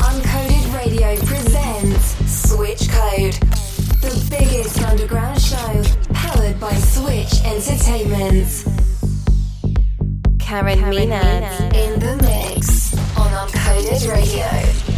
Uncoded Radio presents Switch Code, the biggest underground show powered by Switch Entertainment. Karen, Karen in the mix on Uncoded Radio.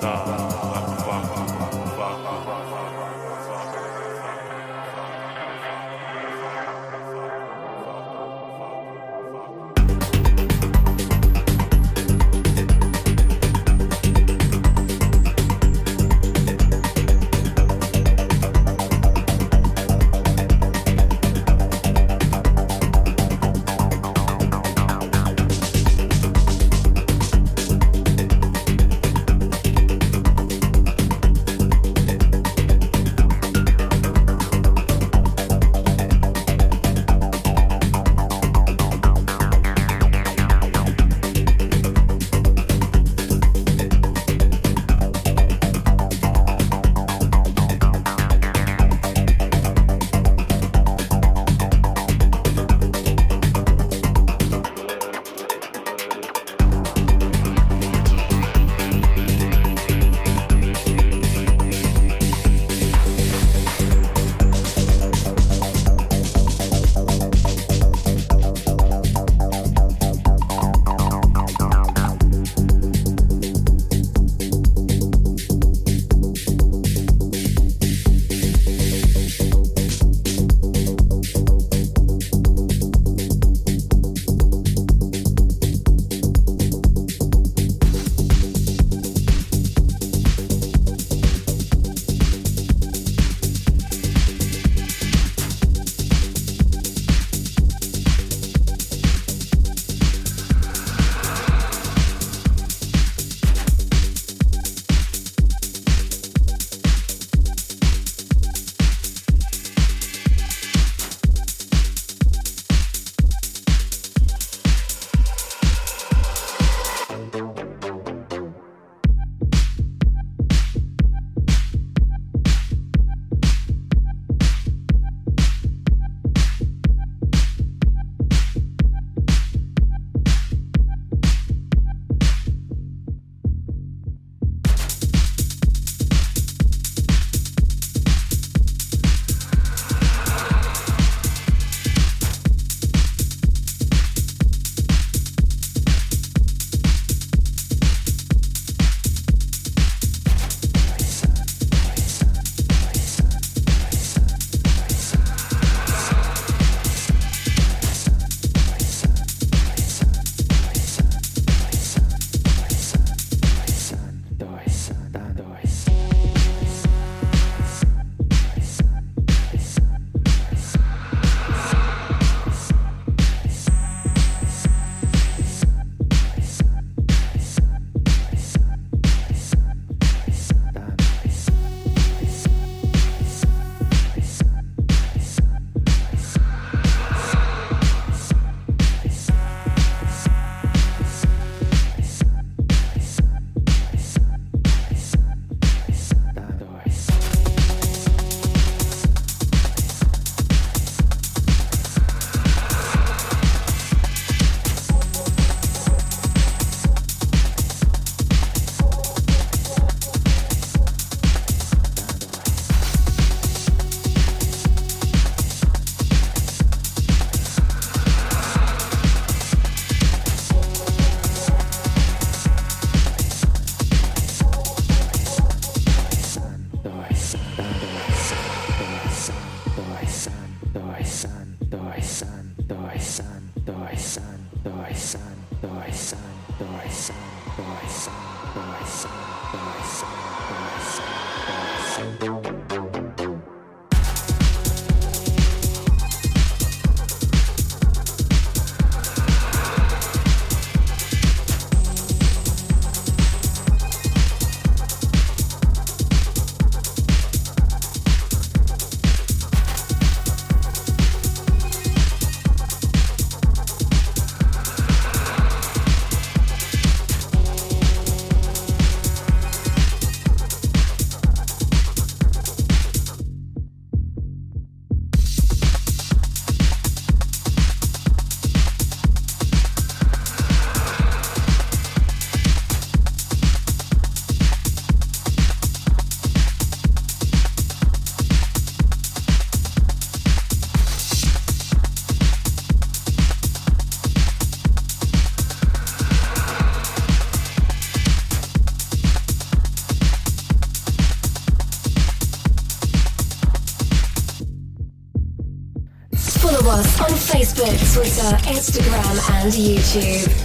да. Thank you. Twitter, Instagram, and YouTube.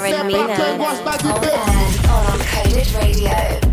already mean that. Uncoded Radio.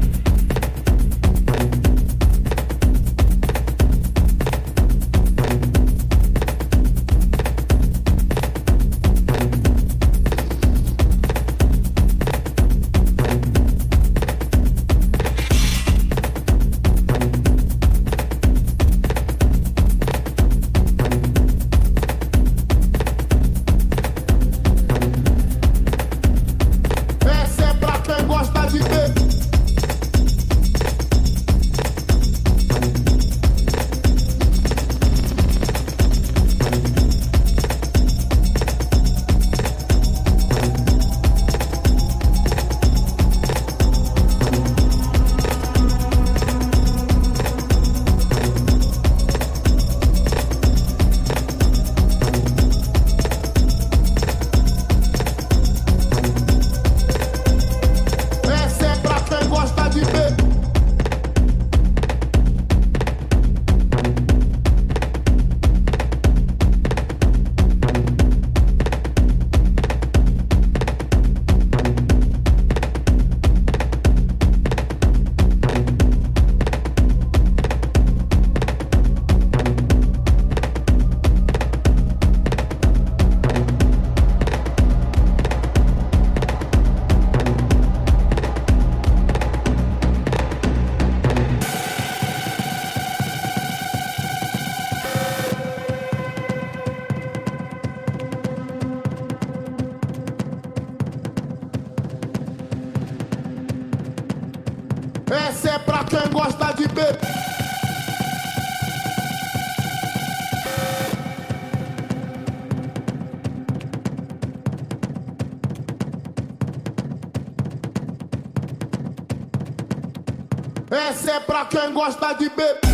Pra quem gosta de beber.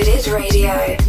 Uncoded Radio.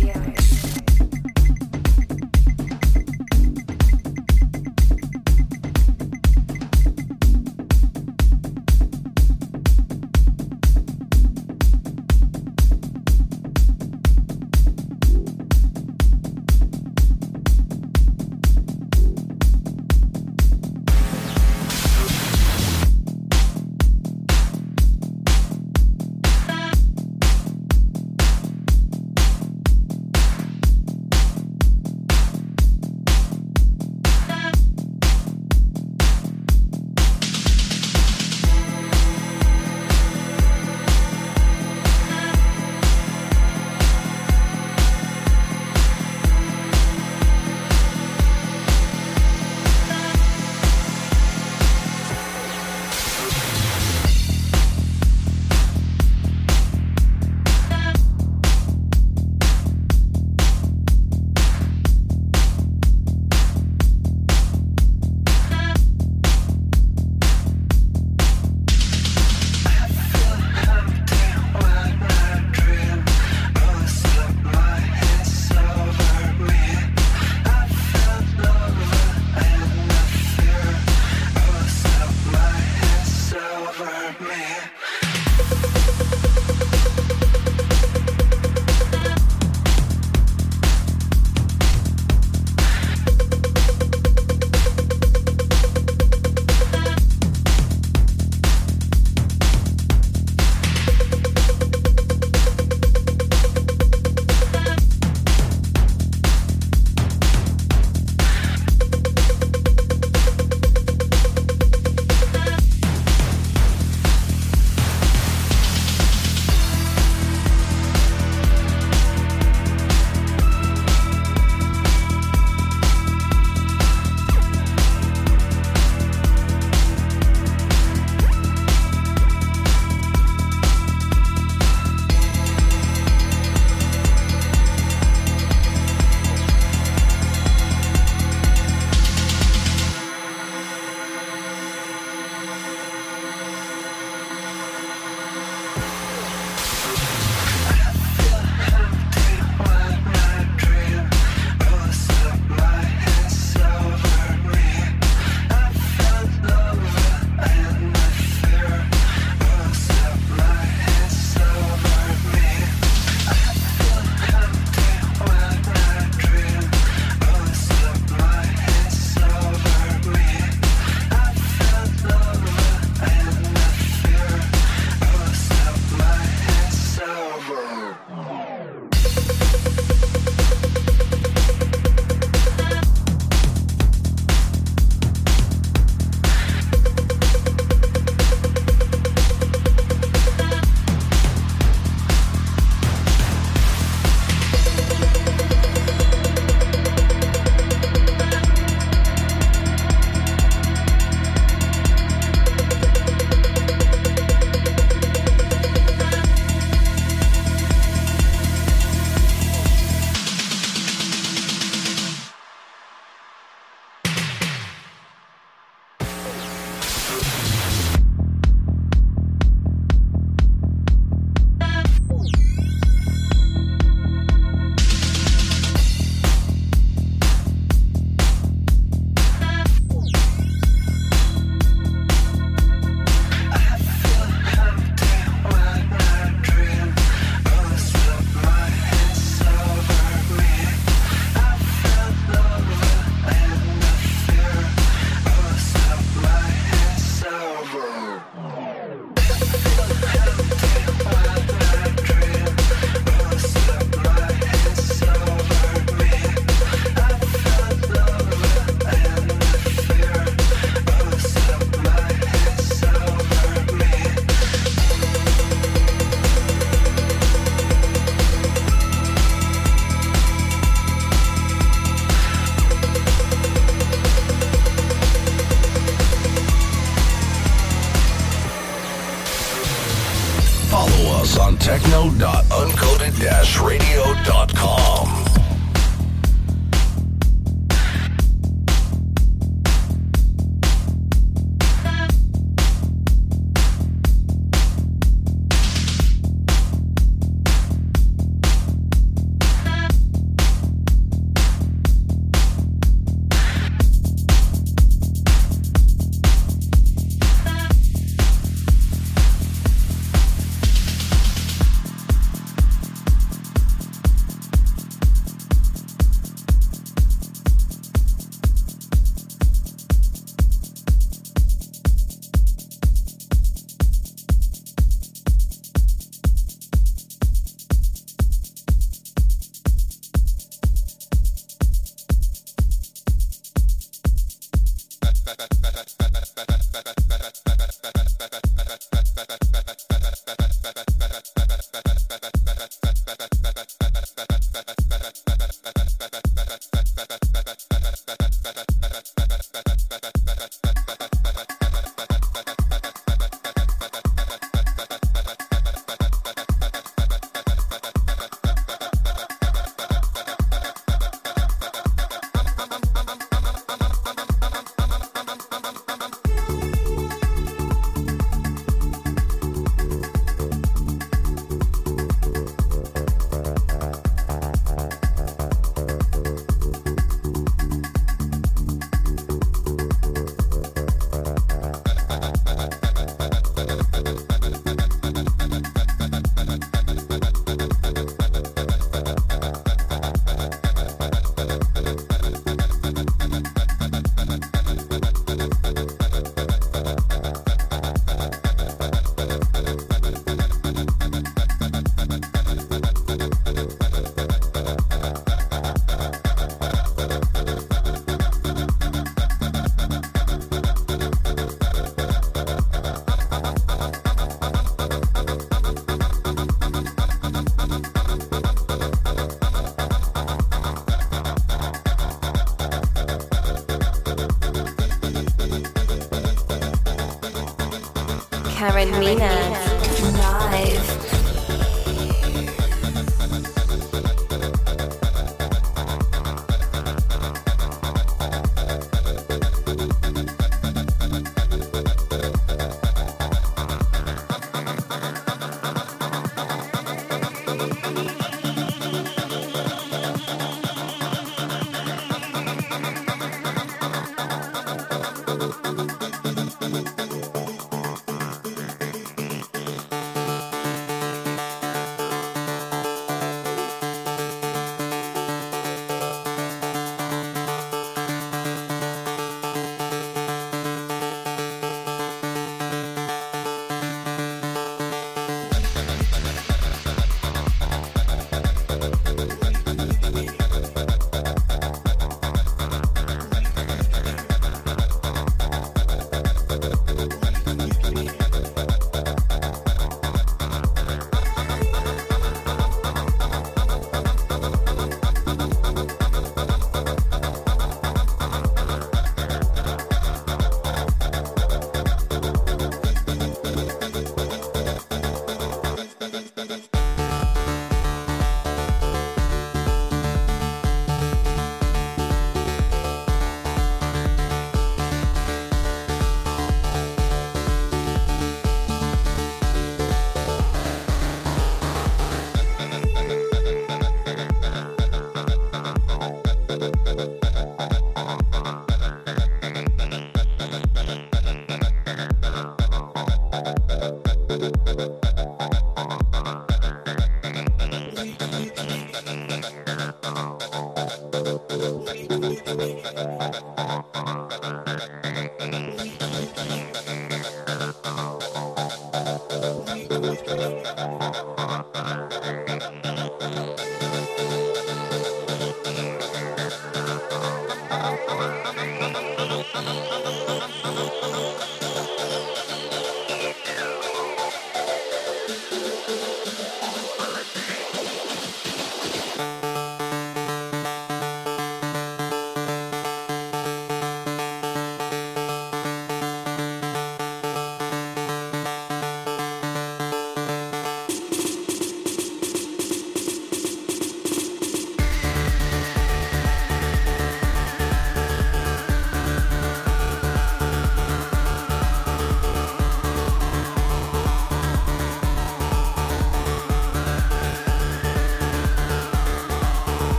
Mina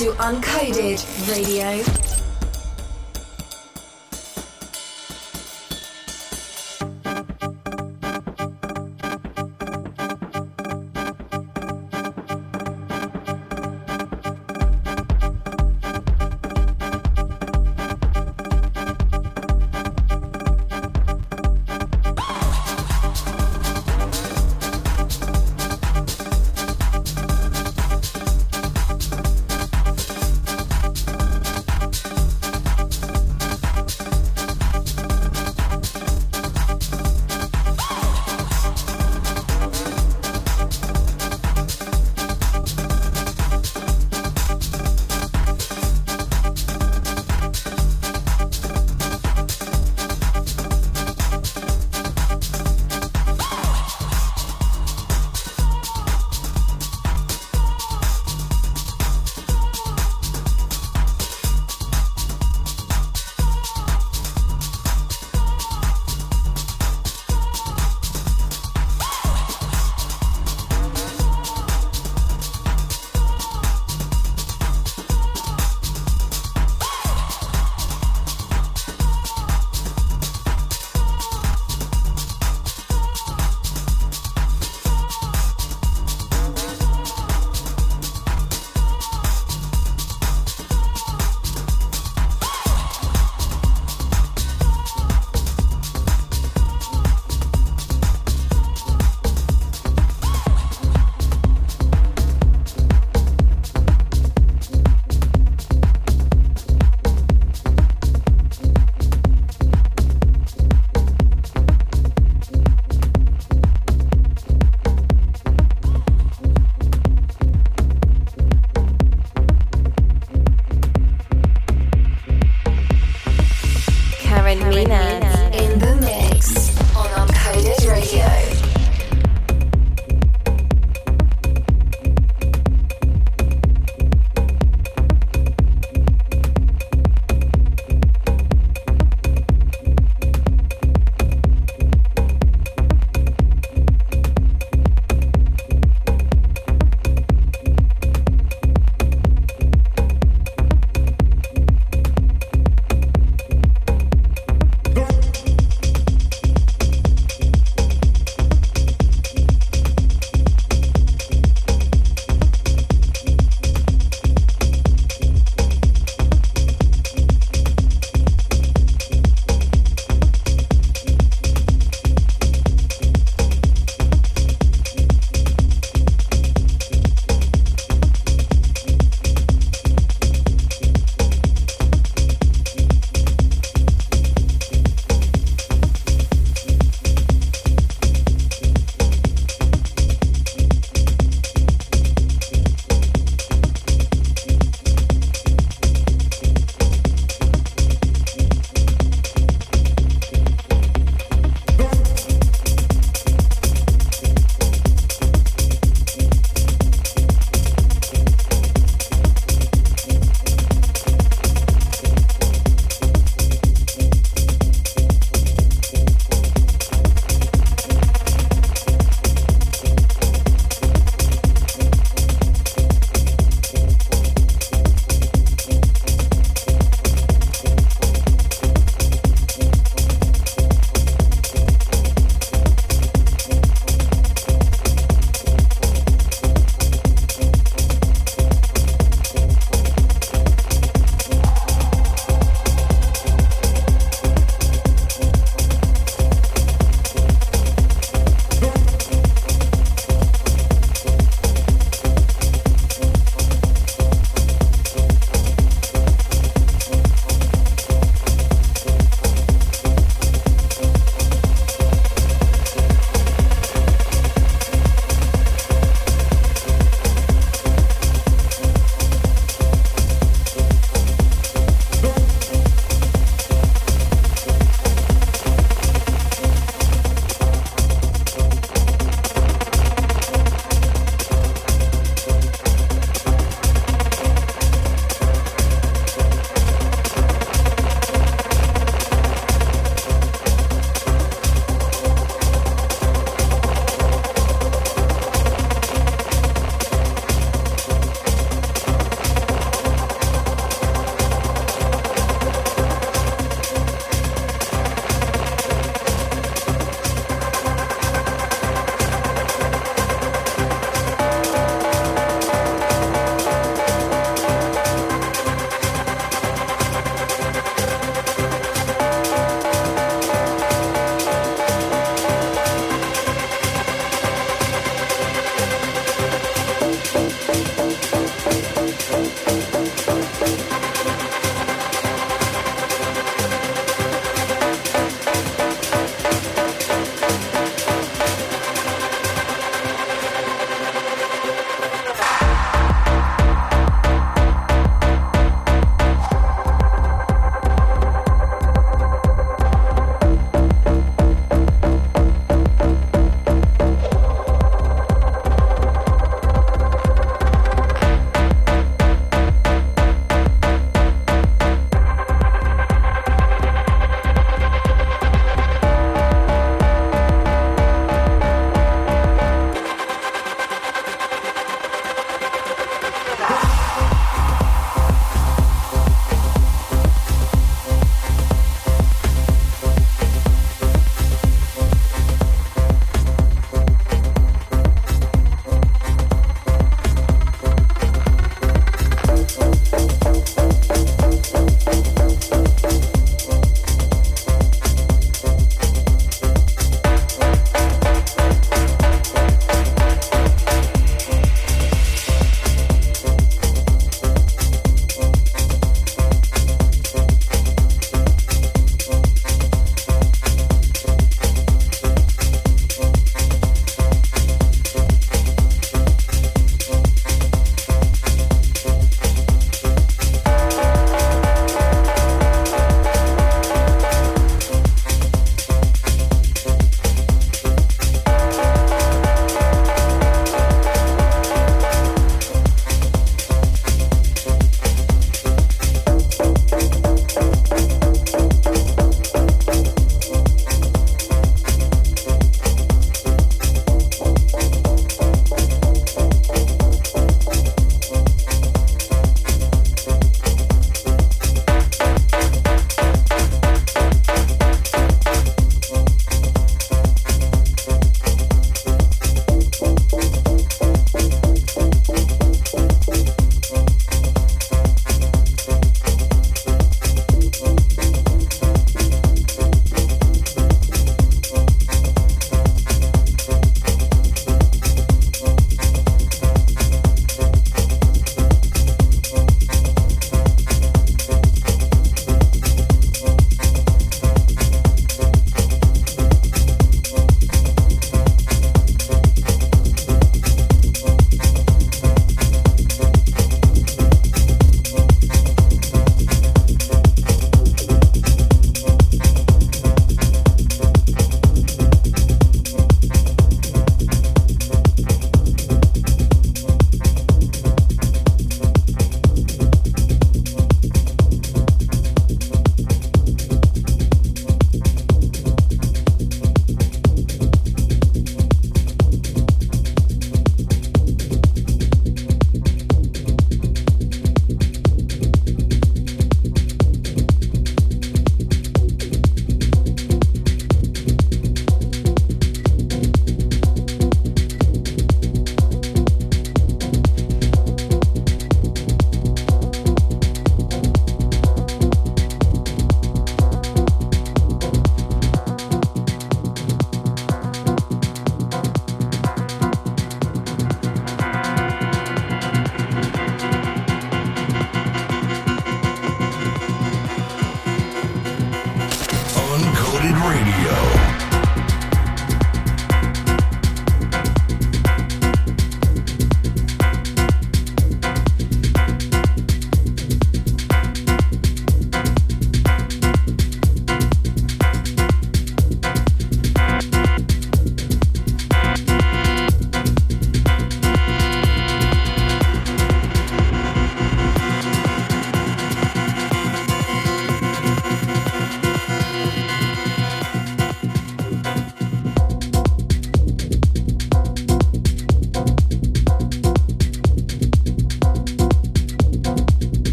To Uncoded Radio.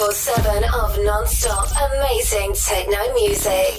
24 7 of non stop amazing techno music.